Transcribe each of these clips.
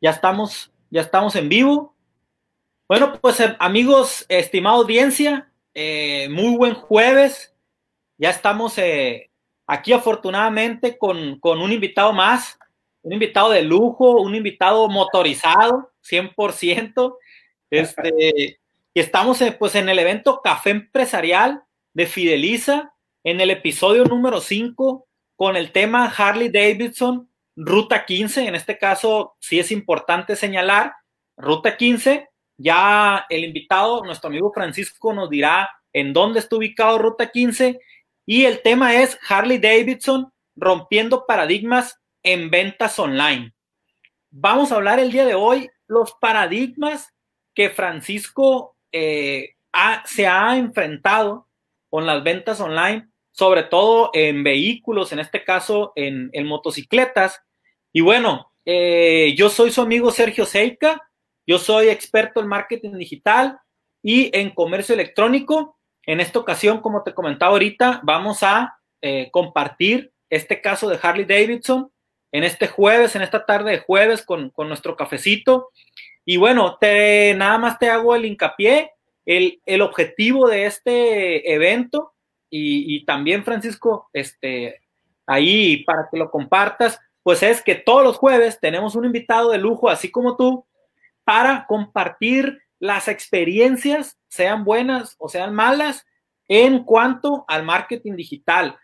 Ya estamos, ya estamos en vivo. Bueno, pues eh, amigos, estimada audiencia, eh, muy buen jueves. Ya estamos eh, aquí afortunadamente con, con, un invitado más, un invitado de lujo, un invitado motorizado, 100%. Este, y estamos pues en el evento Café Empresarial de Fideliza, en el episodio número 5, con el tema Harley Davidson Ruta 15, en este caso sí es importante señalar, Ruta 15, ya el invitado, nuestro amigo Francisco, nos dirá en dónde está ubicado Ruta 15 y el tema es Harley Davidson rompiendo paradigmas en ventas online. Vamos a hablar el día de hoy los paradigmas que Francisco eh, se ha enfrentado con las ventas online, sobre todo en vehículos, en este caso en, en motocicletas, y bueno, eh, yo soy su amigo Sergio Seika, yo soy experto en marketing digital y en comercio electrónico. En esta ocasión, como te comentaba ahorita, vamos a eh, compartir este caso de Harley Davidson en este jueves, en esta tarde de jueves con, nuestro cafecito. Y bueno, te, nada más te hago el hincapié, el, el objetivo de este evento y, y, también, Francisco, este, ahí para que lo compartas, pues es que todos los jueves tenemos un invitado de lujo, así como tú, para compartir las experiencias, sean buenas o sean malas, en cuanto al marketing digital.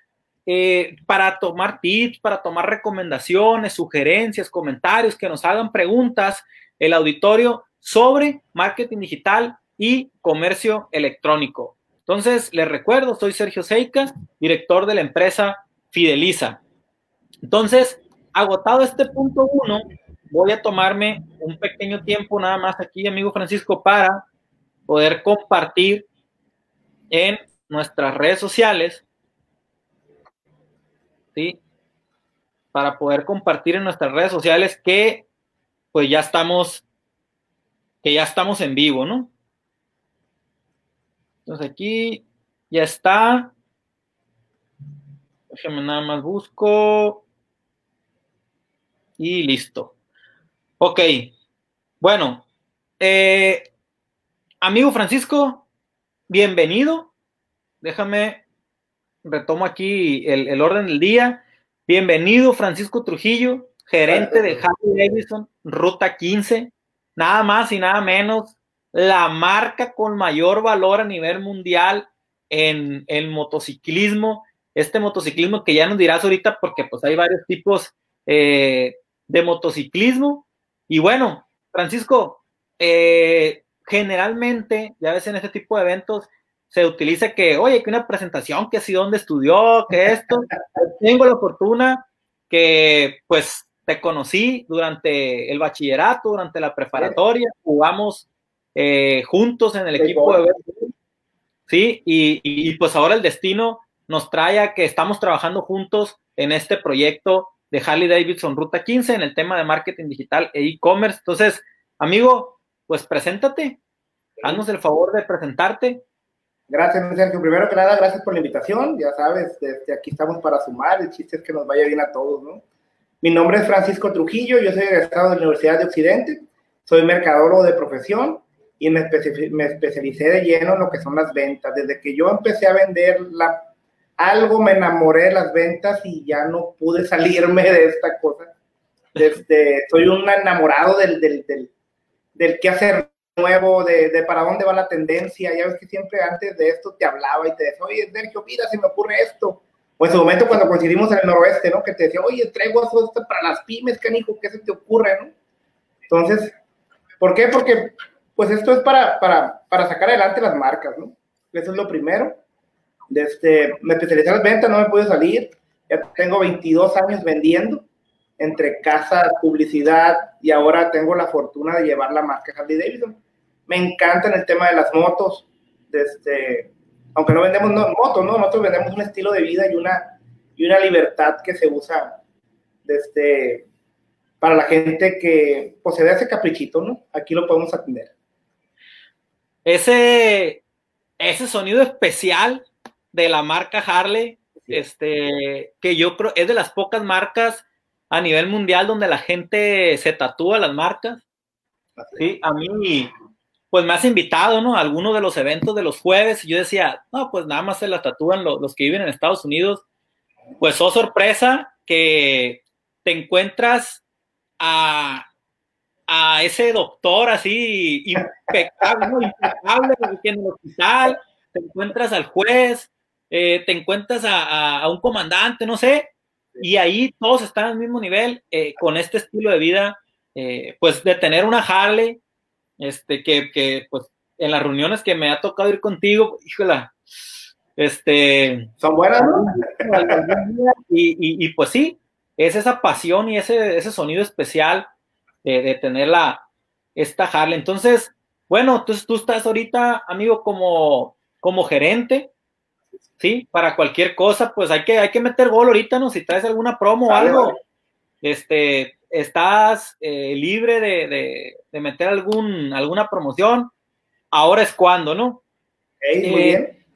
Eh, para tomar tips, para tomar recomendaciones, sugerencias, comentarios, que nos hagan preguntas el auditorio sobre marketing digital y comercio electrónico. Entonces, les recuerdo, soy Sergio Seika, director de la empresa Fideliza. Entonces, agotado este punto uno, voy a tomarme un pequeño tiempo nada más aquí, amigo Francisco, para poder compartir en nuestras redes sociales, ¿sí? Para poder compartir en nuestras redes sociales que pues ya estamos, que ya estamos en vivo, ¿no? Entonces aquí ya está. Déjame nada más busco. Y listo. Ok. Bueno, eh, amigo Francisco, bienvenido. Déjame, retomo aquí el, orden del día. Bienvenido, Francisco Trujillo, gerente de Harley Davidson, Ruta 15. Nada más y nada menos, la marca con mayor valor a nivel mundial en el motociclismo. Este motociclismo que ya nos dirás ahorita, porque pues hay varios tipos eh, de motociclismo. Y bueno, Francisco, eh, generalmente, ya ves en este tipo de eventos, se utiliza que, oye, que una presentación, que si dónde estudió, que esto. Tengo la fortuna que, pues, te conocí durante el bachillerato, durante la preparatoria, jugamos eh, juntos en el equipo de Sí, y, y, pues ahora el destino nos trae a que estamos trabajando juntos en este proyecto de Harley Davidson Ruta 15 en el tema de marketing digital e e-commerce. Entonces, amigo, pues preséntate, haznos el favor de presentarte. Gracias, Sergio. Primero que nada, gracias por la invitación. Ya sabes, desde aquí estamos para sumar. El chiste es que nos vaya bien a todos, ¿no? Mi nombre es Francisco Trujillo, yo soy egresado de la Universidad de Occidente, soy mercadólogo de profesión y me, me especialicé de lleno en lo que son las ventas. Desde que yo empecé a vender la algo me enamoré de las ventas y ya no pude salirme de esta cosa. Este, soy un enamorado del, del, del, del qué hacer nuevo, de, de, para dónde va la tendencia. Ya ves que siempre antes de esto te hablaba y te decía, oye, Sergio, mira, se me ocurre esto. O en su momento cuando coincidimos en el noroeste, ¿no? Que te decía, oye, traigo esto para las pymes, canijo, ¿qué se te ocurre, no? Entonces, ¿por qué? Porque, pues esto es para, para, para sacar adelante las marcas, ¿no? Eso es lo primero. Desde, me especialicé en las ventas, no me pude salir. Ya tengo 22 años vendiendo entre casa, publicidad y ahora tengo la fortuna de llevar la marca Harley Davidson. Me encanta en el tema de las motos. Desde, aunque no vendemos motos, ¿no? nosotros vendemos un estilo de vida y una, y una libertad que se usa desde, para la gente que posee ese caprichito, ¿no? Aquí lo podemos atender. Ese, ese sonido especial de la marca Harley, este, que yo creo es de las pocas marcas a nivel mundial donde la gente se tatúa las marcas. Sí, a mí, pues me has invitado, ¿no? A alguno de los eventos de los jueves. Y yo decía, no, pues nada más se las tatúan los, los que viven en Estados Unidos. Pues, oh sorpresa, que te encuentras a, a ese doctor así impecable, ¿no? impecable en el hospital, te encuentras al juez, eh, te encuentras a, a, un comandante, no sé, y ahí todos están al mismo nivel eh, con este estilo de vida, eh, pues de tener una Harley, este, que, que, pues en las reuniones que me ha tocado ir contigo, híjola, este... Son buenas, ¿no? Y, y, pues sí, es esa pasión y ese, ese sonido especial de, tener la, esta Harley. Entonces, bueno, entonces tú estás ahorita, amigo, como, como gerente, ¿sí? Para cualquier cosa, pues hay que, hay que meter gol ahorita, ¿no? Si traes alguna promo o algo, este, estás eh, libre de, de, de, meter algún, alguna promoción, ahora es cuando, ¿no? Hey, muy eh, bien.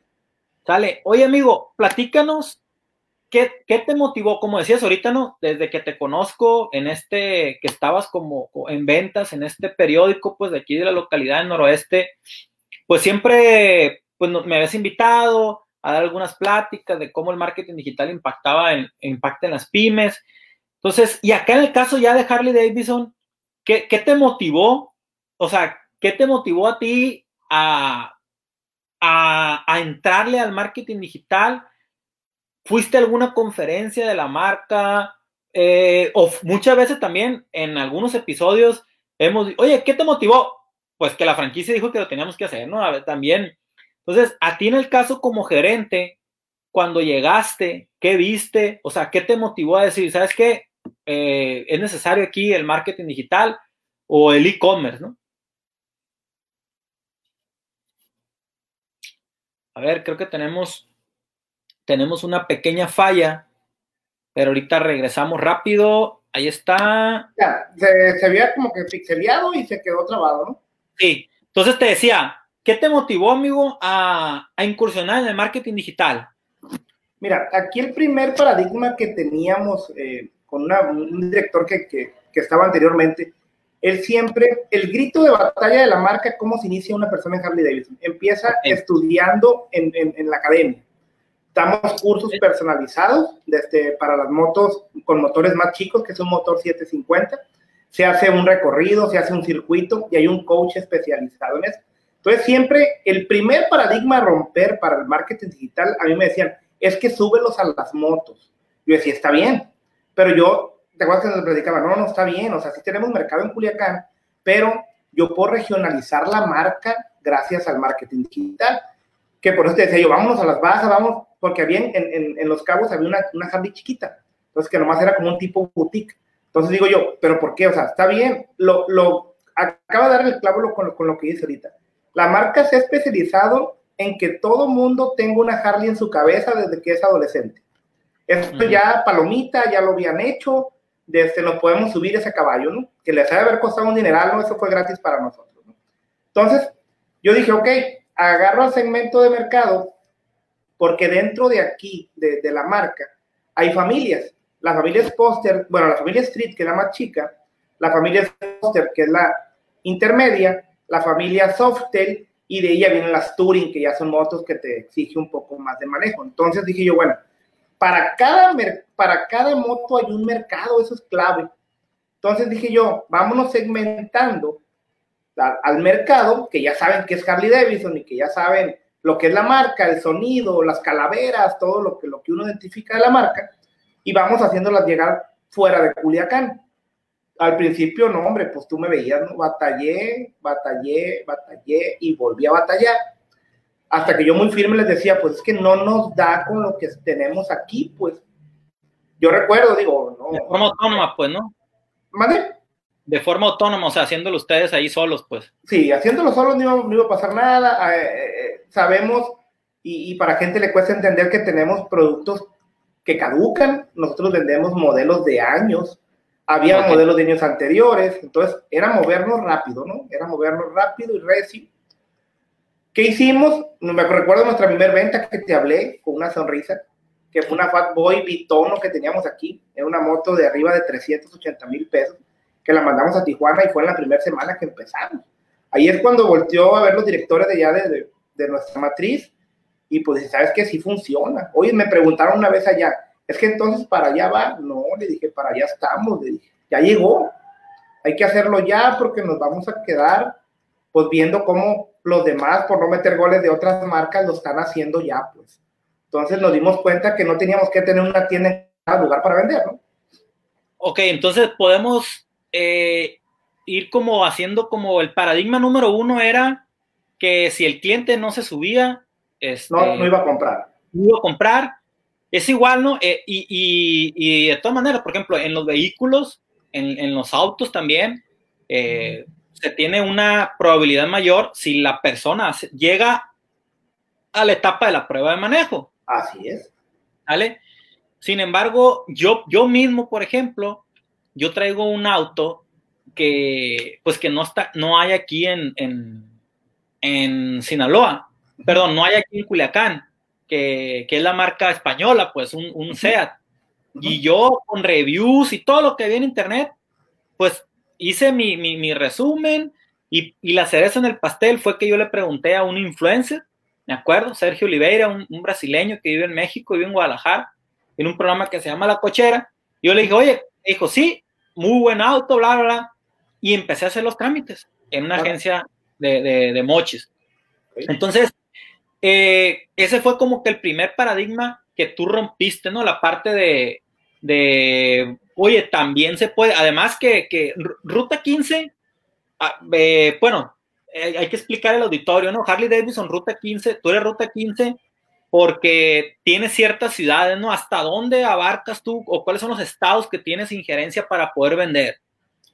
Sale. Oye, amigo, platícanos ¿Qué, ¿Qué, te motivó? Como decías ahorita, ¿no? Desde que te conozco en este, que estabas como en ventas en este periódico, pues de aquí de la localidad del noroeste, pues siempre, pues me habías invitado a dar algunas pláticas de cómo el marketing digital impactaba en, impacta en las pymes. Entonces, y acá en el caso ya de Harley Davidson, ¿qué, qué te motivó? O sea, ¿qué te motivó a ti a, a, entrarle al marketing digital? ¿Fuiste a alguna conferencia de la marca? Eh, o muchas veces también en algunos episodios hemos, oye, ¿qué te motivó? Pues que la franquicia dijo que lo teníamos que hacer, ¿no? A ver, también. Entonces, a ti en el caso como gerente, cuando llegaste, ¿qué viste? O sea, ¿qué te motivó a decir, sabes qué? Eh, es necesario aquí el marketing digital o el e-commerce, ¿no? A ver, creo que tenemos tenemos una pequeña falla, pero ahorita regresamos rápido. Ahí está. Ya, se, se había como que pixeleado y se quedó trabado, ¿no? Sí. Entonces te decía, ¿qué te motivó, amigo, a, a incursionar en el marketing digital? Mira, aquí el primer paradigma que teníamos eh, con una, un director que, que, que, estaba anteriormente, él siempre, el grito de batalla de la marca, cómo se inicia una persona en Harley Davidson. Empieza okay. estudiando en, en, en, la academia. Damos cursos personalizados desde, para las motos con motores más chicos, que es un motor 750. Se hace un recorrido, se hace un circuito y hay un coach especializado en eso. Entonces, siempre el primer paradigma a romper para el marketing digital, a mí me decían, es que súbelos a las motos. Yo decía, está bien, pero yo, te acuerdas que nos predicaba, no, no está bien, o sea, sí tenemos mercado en Culiacán, pero yo puedo regionalizar la marca gracias al marketing digital. Que por eso te decía yo, vámonos a las bajas, vamos, porque había en, en, en Los Cabos había una, una chiquita, entonces que nomás era como un tipo boutique. Entonces digo yo, ¿pero por qué? O sea, está bien, lo, lo acaba de dar el clavo con, con lo que dice ahorita. La marca se ha especializado en que todo mundo tenga una Harley en su cabeza desde que es adolescente. Esto uh -huh. ya, palomita, ya lo habían hecho, desde nos podemos subir ese caballo, ¿no? Que les ha de haber costado un dineral, ¿no? Eso fue gratis para nosotros, ¿no? Entonces, yo dije, ok, agarro al segmento de mercado porque dentro de aquí, de, de la marca, hay familias. La familia Sposter, bueno, la familia Street, que es la más chica, la familia Sposter, que es la intermedia, la familia Softail, y de ella vienen las Touring, que ya son motos que te exige un poco más de manejo. Entonces dije yo, bueno, para cada, para cada moto hay un mercado, eso es clave. Entonces dije yo, vámonos segmentando al mercado, que ya saben que es Harley Davidson y que ya saben lo que es la marca, el sonido, las calaveras, todo lo que, lo que uno identifica de la marca, y vamos haciéndolas llegar fuera de Culiacán. Al principio, no, hombre, pues tú me veías, ¿no? Batallé, batallé, batallé y volví a batallar. Hasta que yo muy firme les decía, pues es que no nos da con lo que tenemos aquí, pues. Yo recuerdo, digo, no. De forma autónoma, pues, ¿no? ¿Madre? De forma autónoma, o sea, haciéndolo ustedes ahí solos, pues. Sí, haciéndolo solos no iba, no iba a pasar nada. Eh, eh, sabemos, y, y para gente le cuesta entender que tenemos productos que caducan. Nosotros vendemos modelos de años había okay. modelos de años anteriores, entonces era movernos rápido, ¿no? Era movernos rápido y recio. ¿Qué hicimos? Me recuerdo nuestra primera venta que te hablé con una sonrisa. que fue una Fat Boy Bitono que teníamos aquí. Era una moto de arriba de 380 mil pesos, que la mandamos a Tijuana y fue en la primera semana que empezamos. Ahí es cuando volteó a ver los directores de allá de, de, nuestra matriz y pues sabes que sí funciona. Oye, me preguntaron una vez allá, es que entonces para allá va. No, le dije, para allá estamos, le dije, ya llegó. Hay que hacerlo ya porque nos vamos a quedar pues viendo cómo los demás, por no meter goles de otras marcas, lo están haciendo ya, pues. Entonces nos dimos cuenta que no teníamos que tener una tienda en cada lugar para vender, ¿no? Ok, entonces podemos eh, ir como haciendo como el paradigma número uno era que si el cliente no se subía, este, no, no iba a comprar. No iba a comprar. Es igual, ¿no? Eh, y, y, y, de todas maneras, por ejemplo, en los vehículos, en, en los autos también, eh, se tiene una probabilidad mayor si la persona llega a la etapa de la prueba de manejo. Así es. ¿Vale? Sin embargo, yo, yo mismo, por ejemplo, yo traigo un auto que, pues que no está, no hay aquí en, en, Sinaloa, perdón, no hay aquí en Culiacán, que, es la marca española, pues un, un SEAT. Y yo con reviews y todo lo que vi en internet, pues hice mi, mi, resumen y, y, la cereza en el pastel fue que yo le pregunté a un influencer me acuerdo, Sergio Oliveira, un, brasileño que vive en México, vive en Guadalajara, en un programa que se llama La Cochera. Yo le dije, oye, dijo, sí, muy buen auto, bla, bla, bla. Y empecé a hacer los trámites en una agencia de, de, mochis. Entonces, eh, ese fue como que el primer paradigma que tú rompiste, ¿no? La parte de, de oye, también se puede, además que, que Ruta 15, ah, eh, bueno, eh, hay que explicar el auditorio, ¿no? Harley Davidson, Ruta 15, tú eres Ruta 15 porque tienes ciertas ciudades, ¿no? ¿Hasta dónde abarcas tú o cuáles son los estados que tienes injerencia para poder vender?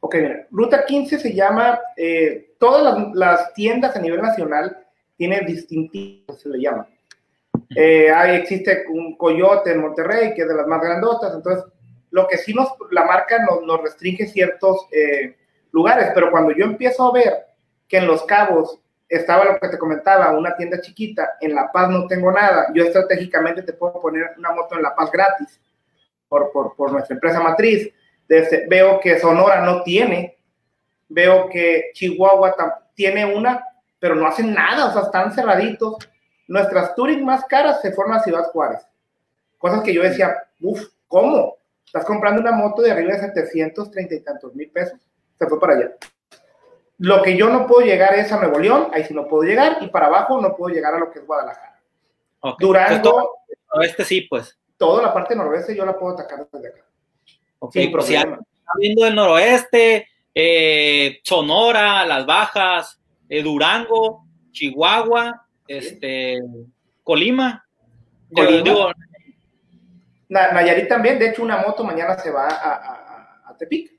Ok, Ruta 15 se llama, eh, todas las, tiendas a nivel nacional tienen distintivos, se le llama. Eh, ahí existe un Coyote en Monterrey, que es de las más grandotas, entonces lo que sí nos, la marca nos, nos restringe ciertos lugares, pero cuando yo empiezo a ver que en Los Cabos estaba lo que te comentaba, una tienda chiquita, en La Paz no tengo nada, yo estratégicamente te puedo poner una moto en La Paz gratis por, por, por nuestra empresa matriz. Desde, veo que Sonora no tiene, veo que Chihuahua tiene una, pero no hacen nada, o sea, están cerraditos. Nuestras Touring más caras se fueron a Ciudad Juárez. Cosas que yo decía, uff, ¿cómo? Estás comprando una moto de arriba de 730 y tantos mil pesos. Se fue para allá. Lo que yo no puedo llegar es a Nuevo León, ahí sí no puedo llegar, y para abajo no puedo llegar a lo que es Guadalajara. Durango. Este sí, pues. Toda la parte noroeste yo la puedo atacar desde acá. Ok, Sin pues si viendo el noroeste, eh, Sonora, Las Bajas, eh, Durango, Chihuahua, este, Colima. Colima. Nayarit también, de hecho una moto mañana se va a, a, Tepic.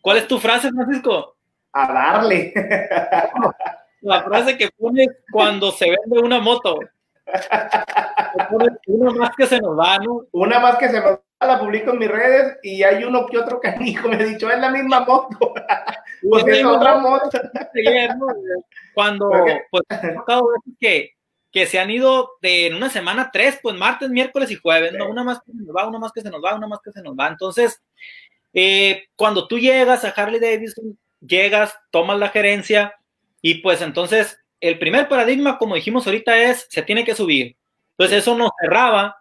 ¿Cuál es tu frase, Francisco? a darle. La frase que pones cuando se vende una moto. Una más que se nos va, ¿no? Una más que se nos la publico en mis redes y hay uno que otro canijo me ha dicho, es la misma moto. pues es otra moto. Cuando, pues, que, que se han ido de en una semana tres, pues martes, miércoles y jueves, ¿no? Una más que se nos va, una más que se nos va, una más que se nos va. Entonces, eh, cuando tú llegas a Harley Davidson, llegas, tomas la gerencia y pues entonces el primer paradigma, como dijimos ahorita, es se tiene que subir. Entonces eso nos cerraba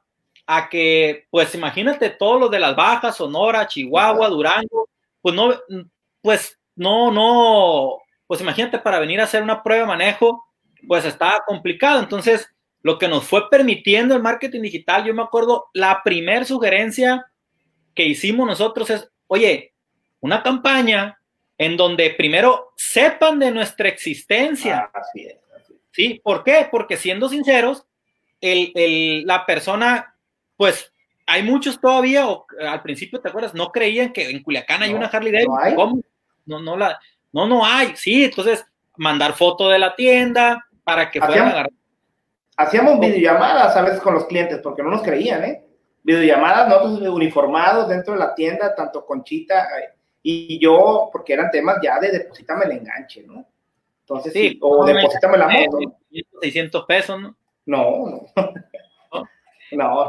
a que, pues imagínate todo lo de las bajas, Sonora, Chihuahua, Durango, pues no, pues no, no, pues imagínate para venir a hacer una prueba de manejo, pues estaba complicado. Entonces, lo que nos fue permitiendo el marketing digital, yo me acuerdo, la primer sugerencia que hicimos nosotros es, oye, una campaña en donde primero sepan de nuestra existencia. Ah, así es, ¿Sí? ¿Por qué? Porque siendo sinceros, el, el, la persona, pues hay muchos todavía, o al principio, ¿te acuerdas? No creían que en Culiacán hay una Harley Davidson. No, ¿Cómo? no, no, la, no, no hay. Sí, entonces mandar foto de la tienda para que puedan agarrar. Hacíamos videollamadas a veces con los clientes porque no nos creían, ¿eh? Videollamadas, nosotros uniformados dentro de la tienda, tanto Conchita, eh, y yo, porque eran temas ya de deposítame el enganche, ¿no? Entonces, sí, o deposítame la moto. 600 pesos, ¿no? No, no.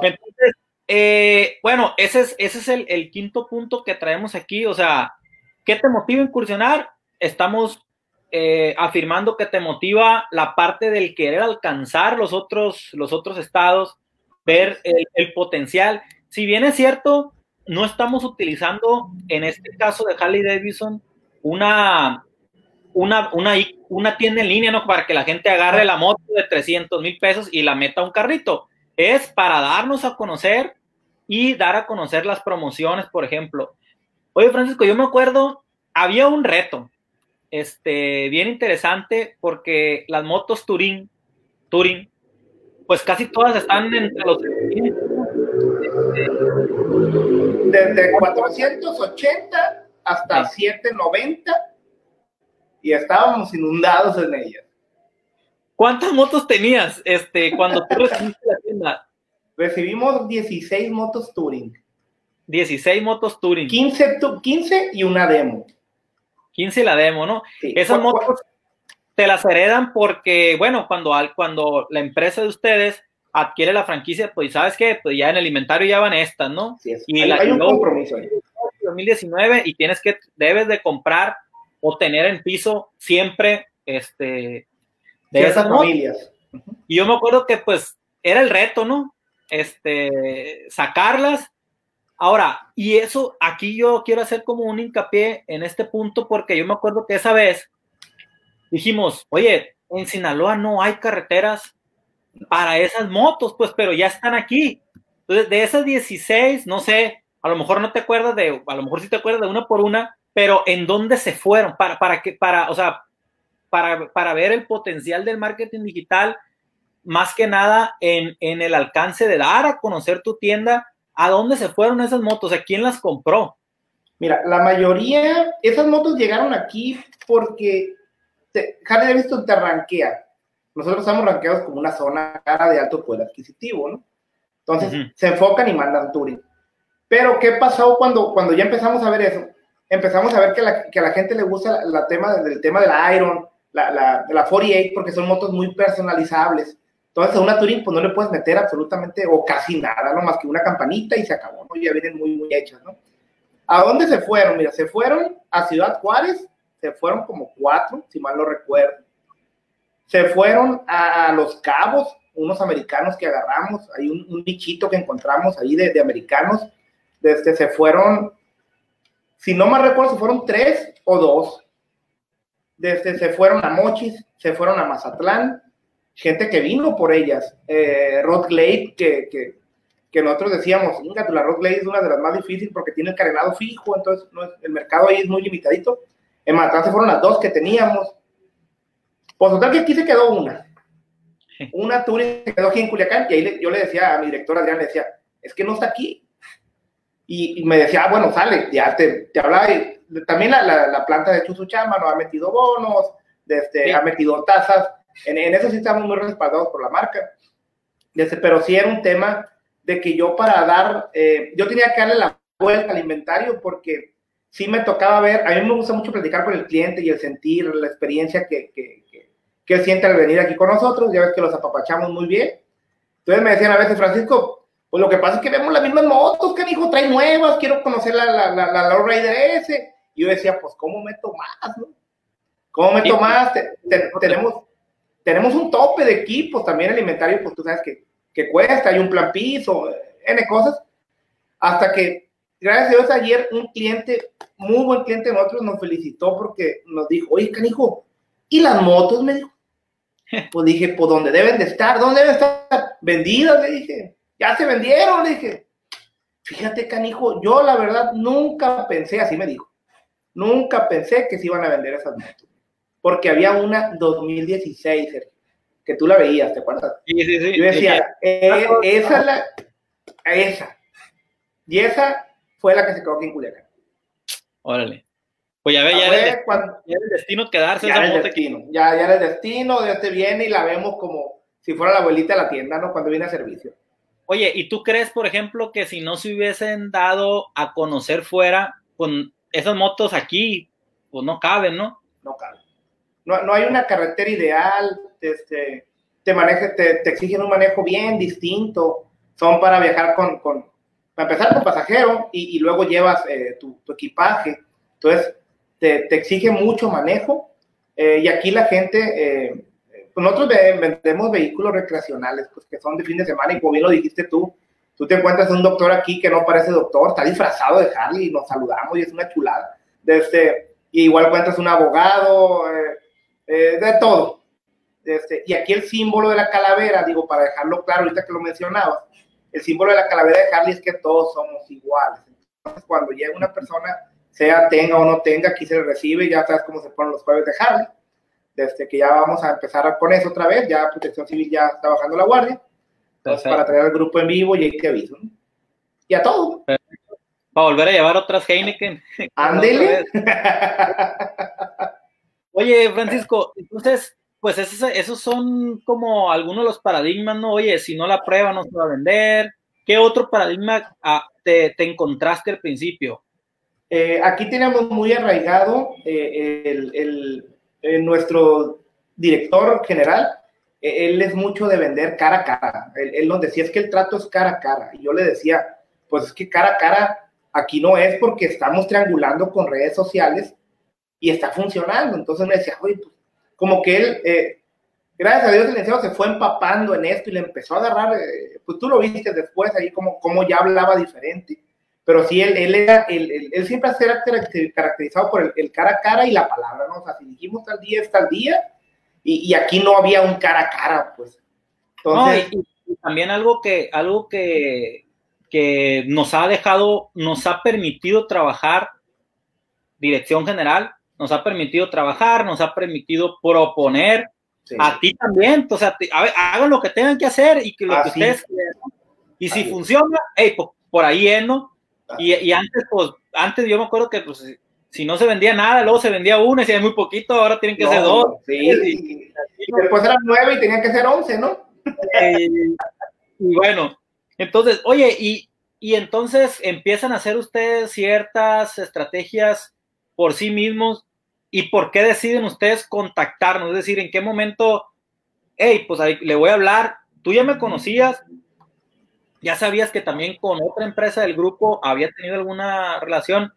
Entonces, eh, bueno, ese es, ese es el, quinto punto que traemos aquí. O sea, ¿qué te motiva a incursionar? Estamos eh, afirmando que te motiva la parte del querer alcanzar los otros, los otros estados, ver el, el potencial. Si bien es cierto, no estamos utilizando en este caso de Harley Davidson una, una, una, una tienda en línea, ¿no? Para que la gente agarre la moto de 300 mil pesos y la meta a un carrito. Es para darnos a conocer y dar a conocer las promociones, por ejemplo. Oye, Francisco, yo me acuerdo, había un reto, este, bien interesante, porque las motos Turing, Turing, pues casi todas están entre los desde 480 hasta 790 y estábamos inundados en ellas. ¿Cuántas motos tenías este, cuando tú recibiste la tienda? Recibimos 16 motos Touring. 16 motos Touring. 15, 15 y una demo. 15 y la demo, ¿no? Esas motos te las heredan porque, bueno, cuando, cuando la empresa de ustedes adquiere la franquicia, pues sabes que pues ya en el inventario ya van estas, ¿no? Sí, y hay, hay un compromiso ahí. 2019 y tienes que, debes de comprar o tener en piso siempre, este, de esas familias. Y yo me acuerdo que pues era el reto, ¿no? Este, sacarlas. Ahora, y eso aquí yo quiero hacer como un hincapié en este punto porque yo me acuerdo que esa vez dijimos, oye, en Sinaloa no hay carreteras para esas motos, pues, pero ya están aquí. Entonces, de esas 16, no sé, a lo mejor no te acuerdas de, a lo mejor sí te acuerdas de una por una, pero ¿en dónde se fueron? Para, para que, para, o sea, para, para ver el potencial del marketing digital, más que nada en, en el alcance de dar a conocer tu tienda, ¿a dónde se fueron esas motos? ¿A quién las compró? Mira, la mayoría, esas motos llegaron aquí porque te, Harley Davidson te ranquea nosotros estamos rankeados como una zona cara de alto poder adquisitivo, ¿no? Entonces, se enfocan y mandan touring. Pero, ¿qué pasó cuando, cuando ya empezamos a ver eso? Empezamos a ver que, la, que a la gente le gusta la, tema del tema de la Iron, la, la, la 48, porque son motos muy personalizables. Entonces, a una Touring, pues no le puedes meter absolutamente o casi nada, no más que una campanita y se acabó, ¿no? Ya vienen muy, muy hechas, ¿no? ¿A dónde se fueron? Mira, se fueron a Ciudad Juárez, se fueron como cuatro, si mal no recuerdo. Se fueron a, Los Cabos, unos americanos que agarramos, hay un, un bichito que encontramos ahí de, americanos. Desde se fueron, si no me recuerdo, se fueron tres o dos. Desde se fueron a Mochis, se fueron a Mazatlán, gente que vino por ellas. Eh, Rod Glade, que, que, que, nosotros decíamos, la Rod Glade es una de las más difíciles porque tiene el carenado fijo, entonces no es, el mercado ahí es muy limitadito. En Mazatlán se fueron las dos que teníamos. Pues total que aquí se quedó una. Una tour se quedó aquí en Culiacán y ahí yo le decía a mi director Adrián, le decía, es que no está aquí. Y, me decía, ah, bueno, sale, ya te, te hablaba. También la, la, planta de Chuzuchama nos ha metido bonos, desde, ha metido tasas. En, en, eso sí estamos muy respaldados por la marca. Desde, pero sí era un tema de que yo para dar, eh, yo tenía que darle la vuelta al inventario porque sí me tocaba ver, a mí me gusta mucho platicar con el cliente y el sentir, la experiencia que, que, que él siente al venir aquí con nosotros, ya ves que los apapachamos muy bien. Entonces me decían a veces, Francisco, pues lo que pasa es que vemos las mismas motos, que dijo, trae nuevas, quiero conocer la, la, la, la Lowrider S. Y yo decía, pues, ¿cómo meto más, no? ¿Cómo meto más? tenemos, tenemos un tope de equipos, también el inventario, pues tú sabes que, que cuesta, hay un plan piso, N cosas. Hasta que, gracias a Dios, ayer un cliente, muy buen cliente de nosotros, nos felicitó porque nos dijo, oye, canijo, ¿y las motos? Me dijo, pues dije, pues ¿dónde deben de estar? ¿Dónde deben estar? Vendidas, le dije. Ya se vendieron, le dije. Fíjate, canijo, yo la verdad nunca pensé, así me dijo, nunca pensé que se iban a vender esas motos. Porque había una 2016, que tú la veías, ¿te acuerdas? Sí, sí, sí. Yo decía, eh, esa es la, esa. Y esa fue la que se quedó aquí en Culiacán. Órale. Pues ya ve, ya, era, el, destino quedarse. Ya era el destino, ya, ya era el destino, de este viene y la vemos como si fuera la abuelita de la tienda, ¿no? Cuando viene a servicio. Oye, ¿y tú crees, por ejemplo, que si no se hubiesen dado a conocer fuera, con esas motos aquí, pues no caben, ¿no? No caben. No, no hay una carretera ideal, este, te, maneja, te, te, exigen un manejo bien distinto. son para viajar con, con para empezar con pasajero y, y luego llevas eh, tu, tu, equipaje. Entonces, te, te exige mucho manejo eh, y aquí la gente, eh, nosotros vendemos vehículos recreacionales, pues que son de fin de semana y como bien lo dijiste tú, tú te encuentras un doctor aquí que no parece doctor, está disfrazado de Harley y nos saludamos y es una chulada. Desde, y igual encuentras un abogado, de todo. Este, y aquí el símbolo de la calavera, digo, para dejarlo claro, ahorita que lo mencionabas, el símbolo de la calavera de Harley es que todos somos iguales. Entonces, cuando llega una persona, sea tenga o no tenga, aquí se le recibe, ya sabes cómo se ponen los jueves de Harley. Desde que ya vamos a empezar con eso otra vez, ya Protección Civil ya está bajando la guardia. Entonces, para traer al grupo en vivo y hay que aviso. Y a todo. Para volver a llevar otras Heineken. Ándele. Oye, Francisco, entonces, pues esos, son como algunos de los paradigmas, ¿no? Oye, si no la prueba no se va a vender. ¿Qué otro paradigma ah, te, encontraste al principio? Eh, aquí tenemos muy arraigado eh, el, nuestro director general, eh, él es mucho de vender cara a cara. Él, él, nos decía, es que el trato es cara a cara. Y yo le decía, pues es que cara a cara aquí no es porque estamos triangulando con redes sociales y está funcionando. Entonces me decía, oye, pues como que él, eh, gracias a Dios, el licenciado se fue empapando en esto y le empezó a agarrar, eh, pues tú lo viste después ahí como, como ya hablaba diferente, pero sí, él, él era, él, él, siempre ha caracterizado por el, cara a cara y la palabra, ¿no? O sea, si dijimos tal día es tal día, y, y aquí no había un cara a cara, pues. Entonces, no, y, también algo que, algo que, que nos ha dejado, nos ha permitido trabajar dirección general, nos ha permitido trabajar, nos ha permitido proponer a ti también, o sea, hagan lo que tengan que hacer y que lo que ustedes quieran. Y si funciona, hey, por, ahí es, ¿no? Y, antes, pues, antes yo me acuerdo que, pues, si no se vendía nada, luego se vendía uno y si hay muy poquito, ahora tienen que ser dos. Sí, y, después eran nueve y tenían que ser once, ¿no? y bueno, entonces, oye, y, y entonces empiezan a hacer ustedes ciertas estrategias por sí mismos ¿Y por qué deciden ustedes contactarnos? Es decir, ¿en qué momento, hey, pues ahí le voy a hablar, tú ya me conocías, ya sabías que también con otra empresa del grupo había tenido alguna relación,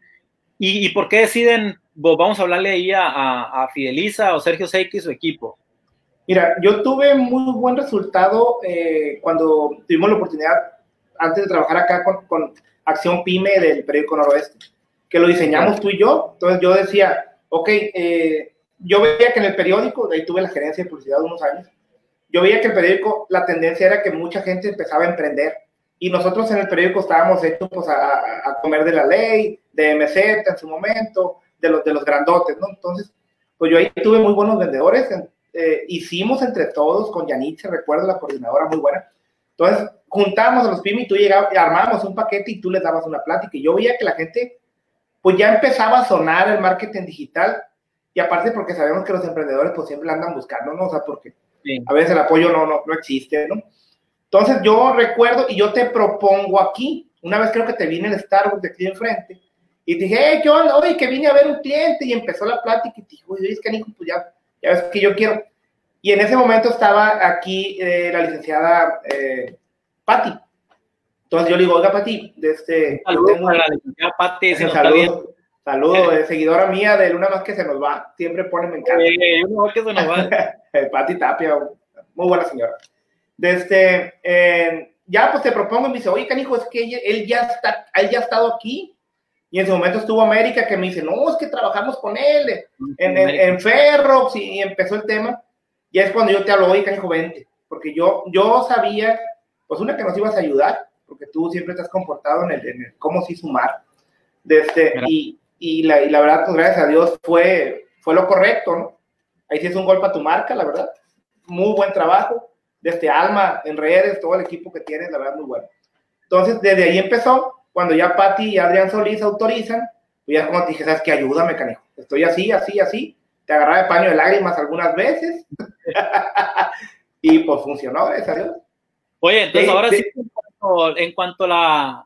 ¿y, por qué deciden, pues, vamos a hablarle ahí a, Fideliza o Sergio Seiki su equipo? Mira, yo tuve muy buen resultado eh, cuando tuvimos la oportunidad, antes de trabajar acá con, con Acción Pyme del periódico Noroeste, que lo diseñamos tú y yo. Entonces yo decía, ok, eh, yo veía que en el periódico, de ahí tuve la gerencia de publicidad unos años, yo veía que el periódico, la tendencia era que mucha gente empezaba a emprender. Y nosotros en el periódico estábamos hechos pues, a, comer de la ley, de MZ en su momento, de los, de los grandotes, ¿no? Entonces, pues yo ahí tuve muy buenos vendedores. Eh, hicimos entre todos, con Yanitza, recuerdo, la coordinadora muy buena. Entonces, juntábamos a los pymes y tú llegabas, armábamos un paquete y tú les dabas una plática. Y yo veía que la gente pues ya empezaba a sonar el marketing digital y aparte porque sabemos que los emprendedores pues siempre andan buscando, ¿no? O sea, porque a veces el apoyo no, no, no existe, ¿no? Entonces yo recuerdo y yo te propongo aquí, una vez creo que te vine el Starbucks de aquí enfrente y dije, hey, ¿qué onda? Oye, que vine a ver un cliente y empezó la plática y te dije, oye, es que Nico, pues ya, ya ves que yo quiero. Y en ese momento estaba aquí eh, la licenciada eh, Patti. Entonces yo le digo, oiga, Pati, de este. Saludos a la licenciada Pati, se saludo, saludo, eh, seguidora mía de Luna Más que se nos va, siempre pone me encanta. Eh, Una que se nos va. Pati Tapia, muy buena señora. Desde, eh, ya pues te propongo y me dice, oye, canijo, es que él ya está, él ya ha estado aquí. Y en ese momento estuvo América que me dice, no, es que trabajamos con él en, en, en Ferrox y, empezó el tema. Y es cuando yo te hablo, oye, canijo, vente. Porque yo, yo sabía, pues una que nos ibas a ayudar porque tú siempre te has comportado en el, cómo sí sumar. Desde, este, y, y, la, y la verdad, pues gracias a Dios fue, fue lo correcto, ¿no? Ahí sí es un golpe a tu marca, la verdad. Muy buen trabajo. Desde este, Alma, en redes, todo el equipo que tienes, la verdad, muy bueno. Entonces, desde ahí empezó. Cuando ya Patti y Adrián Solís autorizan, pues ya como te dije, ¿sabes qué? Ayúdame, canijo. Estoy así, así, así. Te agarraba de paño de lágrimas algunas veces. y pues funcionó, gracias a Dios. Oye, entonces ahora sí en cuanto a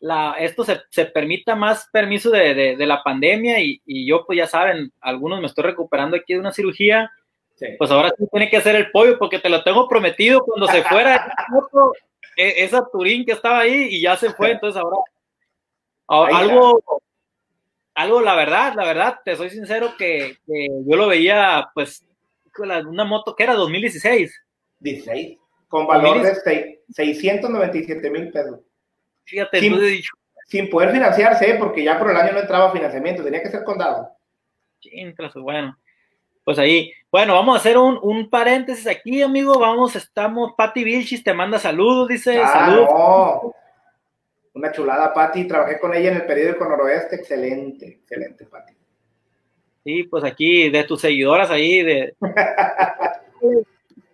la, esto se, permita más permiso de, la pandemia y, yo, pues ya saben, algunos me estoy recuperando aquí de una cirugía, Pues ahora sí tiene que hacer el pollo porque te lo tengo prometido cuando se fuera e, esa Turín que estaba ahí y ya se fue, entonces ahora, algo, algo, la verdad, la verdad, te soy sincero que, yo lo veía, pues, una moto que era 2016. 16, con valor de 697 mil pesos. Fíjate, sin, dicho. sin poder financiarse, porque ya por el año no entraba financiamiento, tenía que ser condado. bueno pues ahí, bueno, vamos a hacer un, paréntesis aquí, amigo. Vamos, estamos, Patti Vilchis te manda saludos, dice, ah, saludos. Una chulada, Patti. Trabajé con ella en el periódico Noroeste. Excelente, excelente, Patti. Sí, pues aquí, de tus seguidoras ahí, de.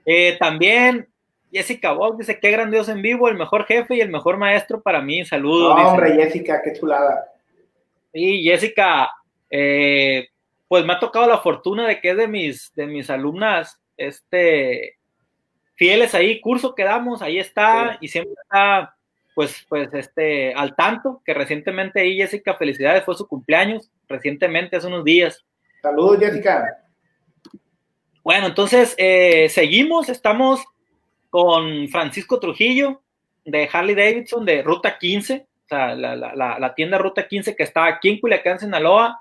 Eh, también, Jessica Bock dice: Qué grandioso en vivo, el mejor jefe y el mejor maestro para mí. Saludos. hombre, Jessica, qué chulada. Sí, Jessica, eh, pues me ha tocado la fortuna de que es de mis, de mis alumnas, este, fieles ahí, curso que damos, ahí está, y siempre está, pues, pues, este, al tanto, que recientemente ahí, Jessica, felicidades, fue su cumpleaños, recientemente, hace unos días. Saludos, Jessica. Bueno, entonces, eh, seguimos, estamos con Francisco Trujillo, de Harley Davidson, de Ruta 15, o sea, la, la, la tienda Ruta 15 que está aquí en Culiacán, Sinaloa,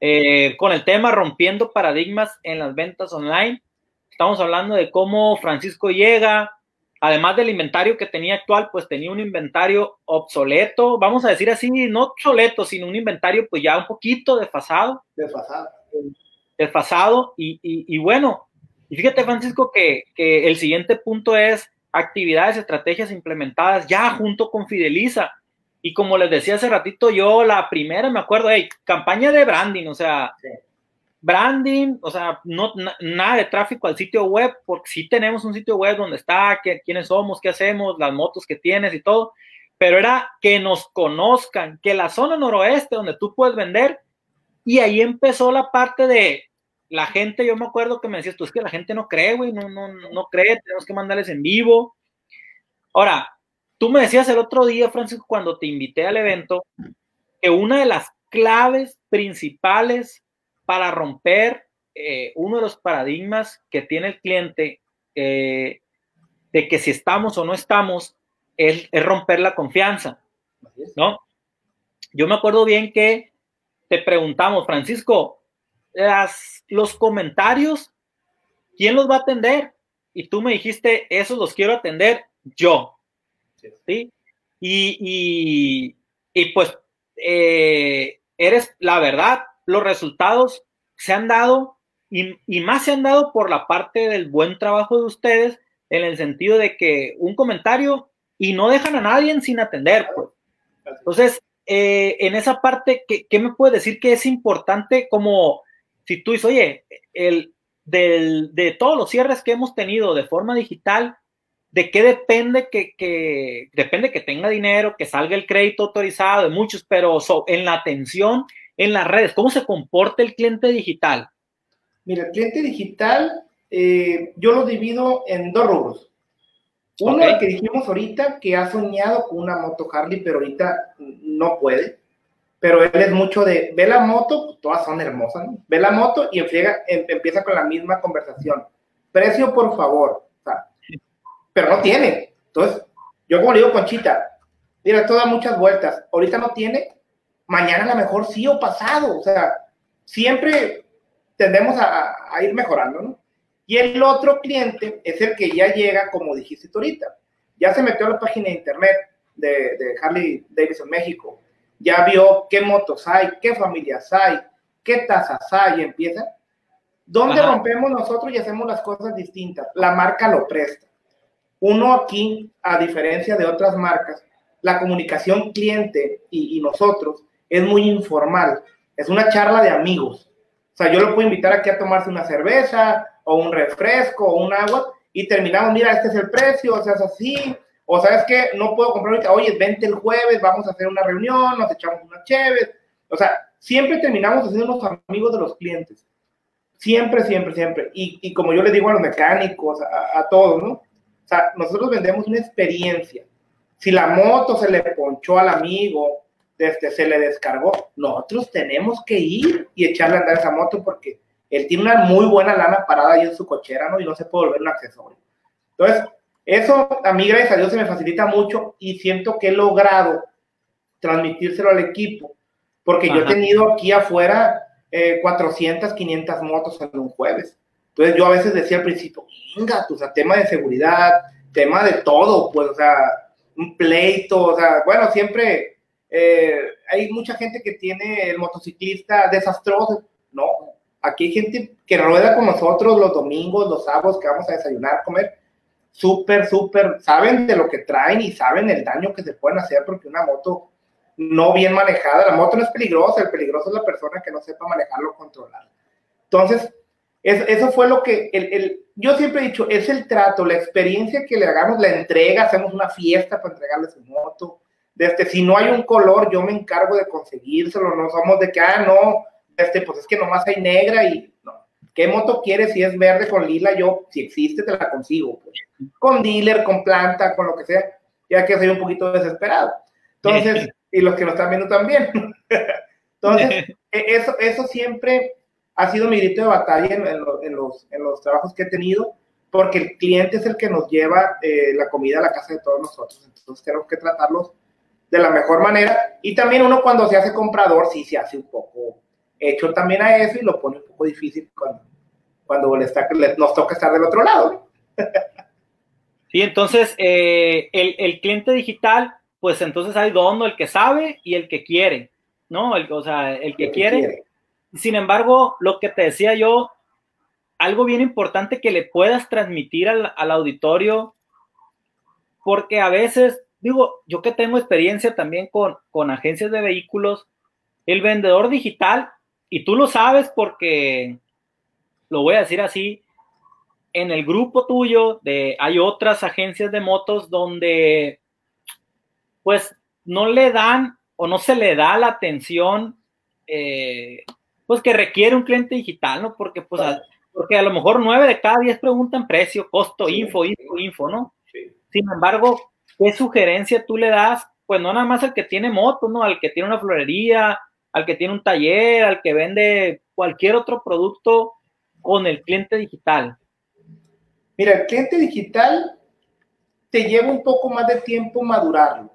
eh, con el tema rompiendo paradigmas en las ventas online. Estamos hablando de cómo Francisco llega, además del inventario que tenía actual, pues tenía un inventario obsoleto, vamos a decir así, no obsoleto, sino un inventario pues ya un poquito desfasado. Desfasado. Desfasado. Y, y, bueno, y fíjate Francisco que, que el siguiente punto es actividades, estrategias implementadas ya junto con Fideliza. Y como les decía hace ratito, yo la primera me acuerdo, hey, campaña de branding, o sea, branding, o sea, no, nada de tráfico al sitio web, porque sí tenemos un sitio web donde está, quiénes somos, qué hacemos, las motos que tienes y todo, pero era que nos conozcan, que la zona noroeste donde tú puedes vender, y ahí empezó la parte de la gente, yo me acuerdo que me decías, tú es que la gente no cree, güey, no, no, no cree, tenemos que mandarles en vivo. Ahora, Tú me decías el otro día, Francisco, cuando te invité al evento, que una de las claves principales para romper eh, uno de los paradigmas que tiene el cliente eh, de que si estamos o no estamos es, romper la confianza, ¿no? Yo me acuerdo bien que te preguntamos, Francisco, las, los comentarios, ¿quién los va a atender? Y tú me dijiste, esos los quiero atender yo. ¿Sí? Y, pues eh, eres, la verdad, los resultados se han dado y, más se han dado por la parte del buen trabajo de ustedes en el sentido de que un comentario y no dejan a nadie sin atender. Pues. Entonces, eh, en esa parte, ¿qué, me puedes decir que es importante como si tú dices, oye, el, de todos los cierres que hemos tenido de forma digital, ¿De qué depende que, depende que tenga dinero, que salga el crédito autorizado de muchos, pero en la atención, en las redes, ¿cómo se comporta el cliente digital? Mira, el cliente digital, eh, yo lo divido en dos rubros. Uno, el que dijimos ahorita, que ha soñado con una moto Harley, pero ahorita no puede. Pero él es mucho de, ve la moto, todas son hermosas, ve la moto y em, empieza con la misma conversación. Precio, por favor pero no tiene. Entonces, yo como le digo Conchita, mira, esto da muchas vueltas. Ahorita no tiene, mañana a lo mejor sí o pasado. O sea, siempre tendemos a, ir mejorando, ¿no? Y el otro cliente es el que ya llega, como dijiste ahorita, ya se metió a la página de internet de, de Harley Davidson México, ya vio qué motos hay, qué familias hay, qué tasas hay, y empieza. ¿Dónde rompemos nosotros y hacemos las cosas distintas? La marca lo presta. Uno aquí, a diferencia de otras marcas, la comunicación cliente y, nosotros es muy informal. Es una charla de amigos. O sea, yo lo puedo invitar aquí a tomarse una cerveza o un refresco o un agua y terminamos, mira, este es el precio, o sea, es así. O sabes que no puedo comprar ahorita, oye, vente el jueves, vamos a hacer una reunión, nos echamos una chévere. O sea, siempre terminamos haciendo los amigos de los clientes. Siempre, siempre, siempre. Y, como yo les digo a los mecánicos, a, a todos, ¿no? O sea, nosotros vendemos una experiencia. Si la moto se le ponchó al amigo, desde se le descargó, nosotros tenemos que ir y echarle a andar esa moto porque él tiene una muy buena lana parada ahí en su cochera, ¿no? Y no se puede volver un accesorio. Entonces, eso a mí, gracias a Dios, se me facilita mucho y siento que he logrado transmitírselo al equipo, porque yo he tenido aquí afuera 400, eh, 500 motos en un jueves. Entonces yo a veces decía al principio, venga, o sea, tema de seguridad, tema de todo, pues, o sea, un pleito, o sea, bueno, siempre eh, hay mucha gente que tiene el motociclista desastroso, no, aquí hay gente que rueda con nosotros los domingos, los sábados que vamos a desayunar, comer, súper, súper, saben de lo que traen y saben el daño que se pueden hacer porque una moto no bien manejada, la moto no es peligrosa, el peligroso es la persona que no sepa manejarlo, controlar. Entonces, eso fue lo que, el, el, yo siempre he dicho, es el trato, la experiencia que le hagamos, la entrega, hacemos una fiesta para entregarle su moto. Desde, si no hay un color, yo me encargo de conseguírselo, no somos de que, ah, no, este, pues es que nomás hay negra y no. ¿Qué moto quieres? Si es verde con lila, yo, si existe, te la consigo. Pues. Con dealer, con planta, con lo que sea, ya que soy un poquito desesperado. Entonces, y los que nos están viendo también. Entonces, e, eso, eso siempre ha sido mi grito de batalla en, en, los, en los trabajos que he tenido, porque el cliente es el que nos lleva eh, la comida a la casa de todos nosotros. Entonces, tenemos que tratarlos de la mejor manera. Y también uno cuando se hace comprador, sí se hace un poco hecho también a eso y lo pone un poco difícil cuando, cuando le está, nos toca estar del otro lado. Sí, entonces eh, el, el, cliente digital, pues entonces hay dos, el que sabe y el que quiere, ¿no? El, o sea, el que, quiere. Sin embargo, lo que te decía yo, algo bien importante que le puedas transmitir al, al auditorio, porque a veces, digo, yo que tengo experiencia también con, con agencias de vehículos, el vendedor digital y tú lo sabes porque, lo voy a decir así, en el grupo tuyo de, hay otras agencias de motos donde pues no le dan o no se le da la atención eh, pues que requiere un cliente digital, ¿no? Porque pues a, porque a lo mejor nueve de cada diez preguntan precio, costo, info, info, info, ¿no? Sin embargo, ¿qué sugerencia tú le das? Pues no nada más al que tiene moto, ¿no? Al que tiene una florería, al que tiene un taller, al que vende cualquier otro producto con el cliente digital? Mira, el cliente digital te lleva un poco más de tiempo madurarlo.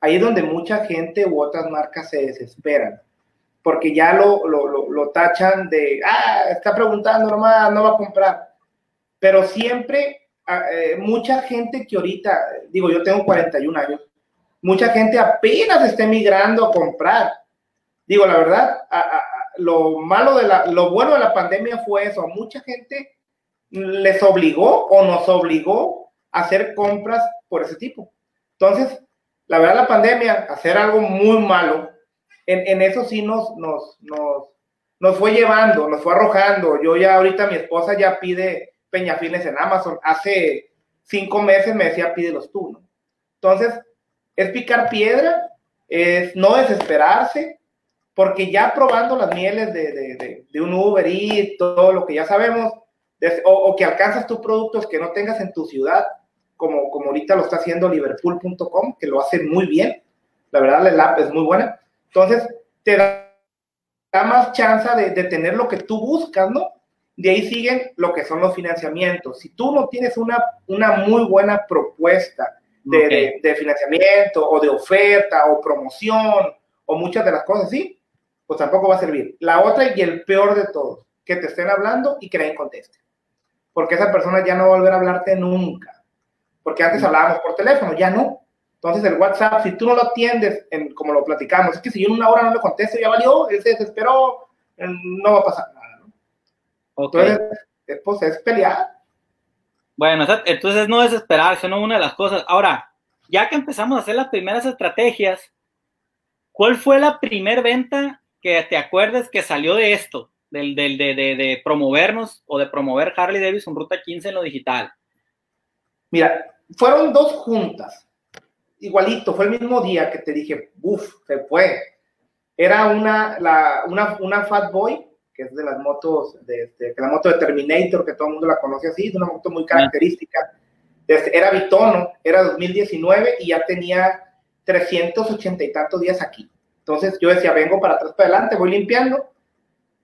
Ahí es donde mucha gente u otras marcas se desesperan, porque ya lo, lo, tachan de, ah, está preguntando nomás, no va a comprar. Pero siempre, ah, eh, mucha gente que ahorita, digo, yo tengo 41 años, mucha gente apenas está migrando a comprar digo, la verdad, lo malo de la, lo bueno de la pandemia fue eso. Mucha gente les obligó o nos obligó a hacer compras por ese tipo. Entonces, la verdad, la pandemia, hacer algo muy malo, en, eso sí nos, nos, nos, nos fue llevando, nos fue arrojando. Yo ya ahorita mi esposa ya pide peñafines en Amazon. Hace cinco meses me decía pídelos tú, ¿no? Entonces, es picar piedra, es no desesperarse, porque ya probando las mieles de, un Uber y todo lo que ya sabemos, o, que alcanzas tus productos que no tengas en tu ciudad, como, como ahorita lo está haciendo liverpool.com, que lo hace muy bien, la verdad la app es muy buena, entonces te da, más chance de, tener lo que tú buscas, ¿no? De ahí siguen lo que son los financiamientos. Si tú no tienes una, una muy buena propuesta de, de financiamiento o de oferta o promoción o muchas de las cosas, ¿sí? pues tampoco va a servir. La otra y el peor de todos, que te estén hablando y que nadie conteste. Porque esa persona ya no va a volver a hablarte nunca. Porque antes hablábamos por teléfono, ya no. Entonces el WhatsApp, si tú no lo atiendes, en, como lo platicamos, es que si yo en una hora no le contesto, ya valió, él se desesperó, no va a pasar nada. ¿no? Entonces, pues es pelear. Bueno, entonces no desesperarse, no una de las cosas. Ahora, ya que empezamos a hacer las primeras estrategias, ¿cuál fue la primera venta que te acuerdes que salió de esto, del, del de, de, promovernos o de promover Harley Davidson Ruta 15 en lo digital? Mira, fueron dos juntas, igualito, fue el mismo día que te dije, uff, se fue. Era una, la, una, una Fat Boy, que es de las motos, de, de, la moto de Terminator, que todo el mundo la conoce así, es una moto muy característica. Este, era Bitono, era 2019 y ya tenía 380 y tantos días aquí. Entonces yo decía, vengo para atrás, para adelante, voy limpiando.